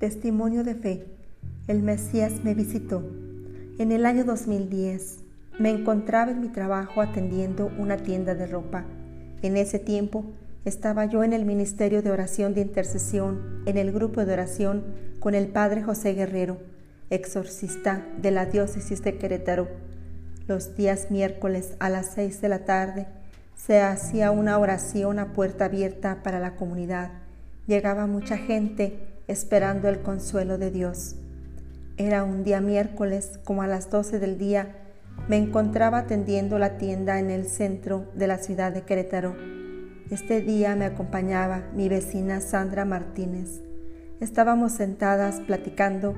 Testimonio de fe. El Mesías me visitó. En el año 2010 me encontraba en mi trabajo atendiendo una tienda de ropa. En ese tiempo estaba yo en el Ministerio de Oración de Intercesión, en el grupo de oración con el Padre José Guerrero, exorcista de la diócesis de Querétaro. Los días miércoles a las seis de la tarde se hacía una oración a puerta abierta para la comunidad. Llegaba mucha gente esperando el consuelo de Dios. Era un día miércoles, como a las 12 del día, me encontraba atendiendo la tienda en el centro de la ciudad de Querétaro. Este día me acompañaba mi vecina Sandra Martínez. Estábamos sentadas platicando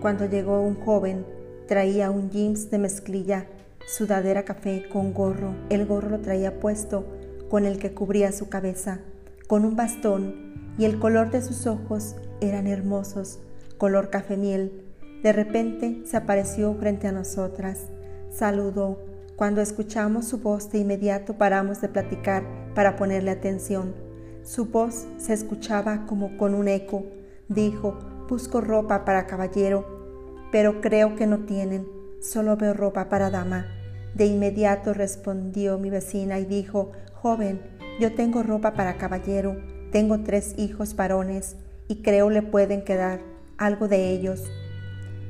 cuando llegó un joven, traía un jeans de mezclilla, sudadera café con gorro. El gorro lo traía puesto con el que cubría su cabeza, con un bastón y el color de sus ojos eran hermosos, color café miel. De repente se apareció frente a nosotras, saludó. Cuando escuchamos su voz de inmediato paramos de platicar para ponerle atención. Su voz se escuchaba como con un eco. Dijo, busco ropa para caballero, pero creo que no tienen, solo veo ropa para dama. De inmediato respondió mi vecina y dijo, joven, yo tengo ropa para caballero, tengo tres hijos varones y creo le pueden quedar algo de ellos.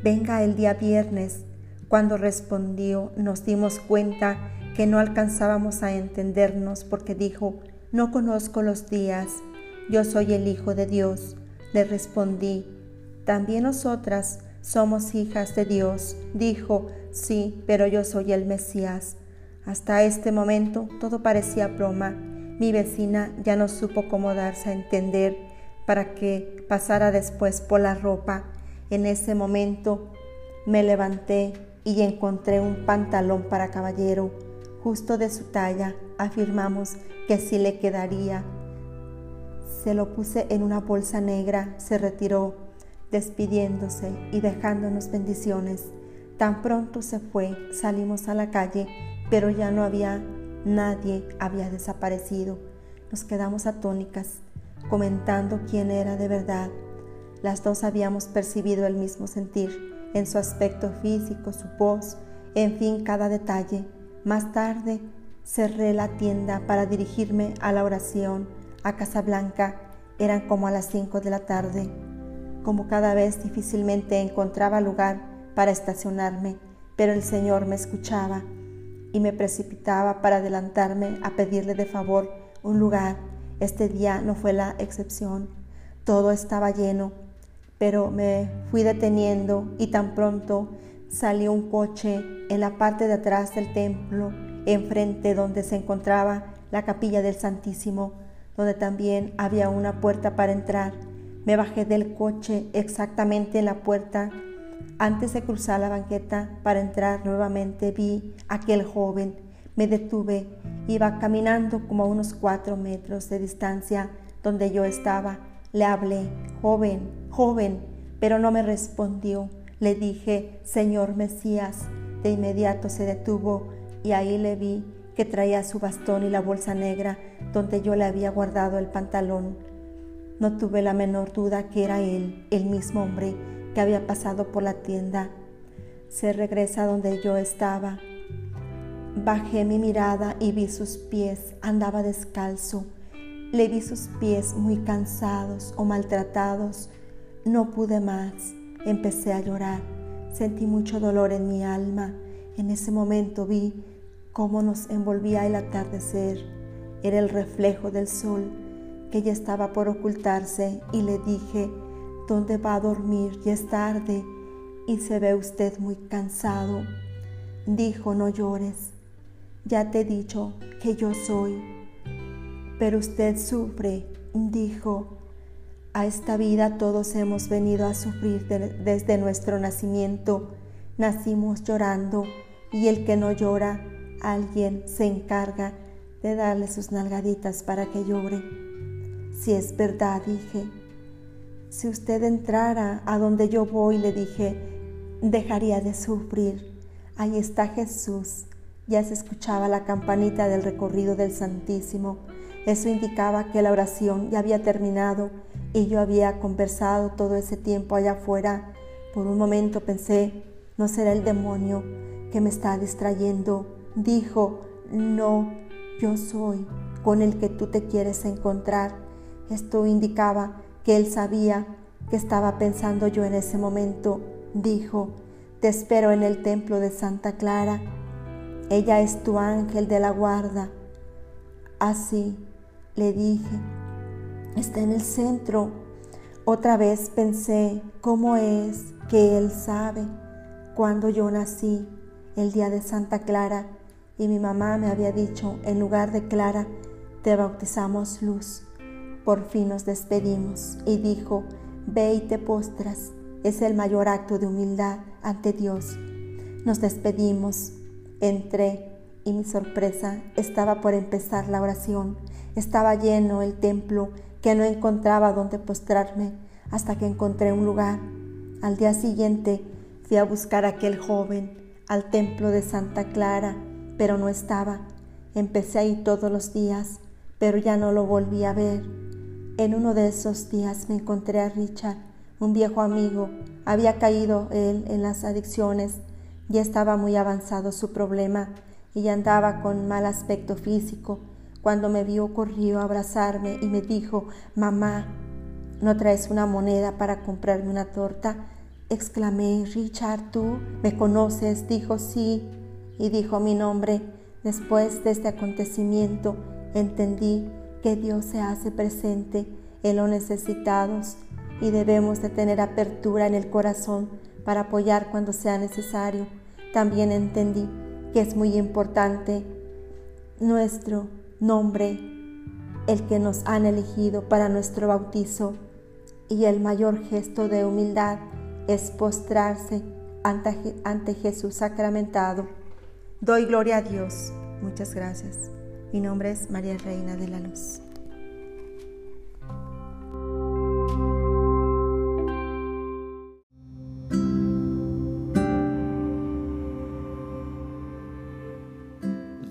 Venga el día viernes. Cuando respondió nos dimos cuenta que no alcanzábamos a entendernos porque dijo, no conozco los días, yo soy el Hijo de Dios. Le respondí, también nosotras somos hijas de Dios. Dijo, sí, pero yo soy el Mesías. Hasta este momento todo parecía broma. Mi vecina ya no supo cómo darse a entender para que pasara después por la ropa. En ese momento me levanté y encontré un pantalón para caballero, justo de su talla. Afirmamos que sí le quedaría. Se lo puse en una bolsa negra, se retiró, despidiéndose y dejándonos bendiciones. Tan pronto se fue, salimos a la calle, pero ya no había nadie, había desaparecido. Nos quedamos atónicas comentando quién era de verdad. Las dos habíamos percibido el mismo sentir en su aspecto físico, su voz, en fin, cada detalle. Más tarde cerré la tienda para dirigirme a la oración a Casablanca. Eran como a las cinco de la tarde. Como cada vez difícilmente encontraba lugar para estacionarme, pero el Señor me escuchaba y me precipitaba para adelantarme a pedirle de favor un lugar este día no fue la excepción. Todo estaba lleno, pero me fui deteniendo y tan pronto salió un coche en la parte de atrás del templo, enfrente donde se encontraba la capilla del Santísimo, donde también había una puerta para entrar. Me bajé del coche exactamente en la puerta. Antes de cruzar la banqueta para entrar nuevamente vi a aquel joven me detuve, iba caminando como a unos cuatro metros de distancia donde yo estaba. Le hablé, joven, joven, pero no me respondió. Le dije, Señor Mesías. De inmediato se detuvo y ahí le vi que traía su bastón y la bolsa negra donde yo le había guardado el pantalón. No tuve la menor duda que era él, el mismo hombre que había pasado por la tienda. Se regresa donde yo estaba Bajé mi mirada y vi sus pies, andaba descalzo. Le vi sus pies muy cansados o maltratados. No pude más. Empecé a llorar. Sentí mucho dolor en mi alma. En ese momento vi cómo nos envolvía el atardecer. Era el reflejo del sol que ya estaba por ocultarse y le dije, ¿dónde va a dormir? Ya es tarde y se ve usted muy cansado. Dijo, no llores. Ya te he dicho que yo soy, pero usted sufre, dijo. A esta vida todos hemos venido a sufrir desde nuestro nacimiento. Nacimos llorando y el que no llora, alguien se encarga de darle sus nalgaditas para que llore. Si es verdad, dije. Si usted entrara a donde yo voy, le dije, dejaría de sufrir. Ahí está Jesús ya se escuchaba la campanita del recorrido del Santísimo. Eso indicaba que la oración ya había terminado y yo había conversado todo ese tiempo allá afuera. Por un momento pensé, no será el demonio que me está distrayendo. Dijo, no, yo soy con el que tú te quieres encontrar. Esto indicaba que él sabía que estaba pensando yo en ese momento. Dijo, te espero en el templo de Santa Clara. Ella es tu ángel de la guarda. Así le dije, está en el centro. Otra vez pensé, ¿cómo es que él sabe? Cuando yo nací, el día de Santa Clara, y mi mamá me había dicho, en lugar de Clara, te bautizamos Luz. Por fin nos despedimos y dijo, ve y te postras. Es el mayor acto de humildad ante Dios. Nos despedimos. Entré y mi sorpresa estaba por empezar la oración. Estaba lleno el templo que no encontraba dónde postrarme hasta que encontré un lugar. Al día siguiente fui a buscar a aquel joven al templo de Santa Clara, pero no estaba. Empecé ahí todos los días, pero ya no lo volví a ver. En uno de esos días me encontré a Richard, un viejo amigo. Había caído él en las adicciones, ya estaba muy avanzado su problema y andaba con mal aspecto físico. Cuando me vio corrió a abrazarme y me dijo, mamá, ¿no traes una moneda para comprarme una torta? Exclamé, Richard, ¿tú me conoces? Dijo, sí, y dijo mi nombre. Después de este acontecimiento entendí que Dios se hace presente en los necesitados y debemos de tener apertura en el corazón para apoyar cuando sea necesario. También entendí que es muy importante nuestro nombre, el que nos han elegido para nuestro bautizo y el mayor gesto de humildad es postrarse ante, Jesús sacramentado. Doy gloria a Dios. Muchas gracias. Mi nombre es María Reina de la Luz.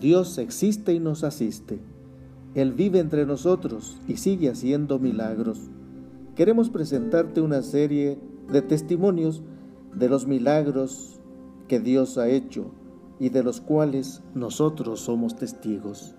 Dios existe y nos asiste. Él vive entre nosotros y sigue haciendo milagros. Queremos presentarte una serie de testimonios de los milagros que Dios ha hecho y de los cuales nosotros somos testigos.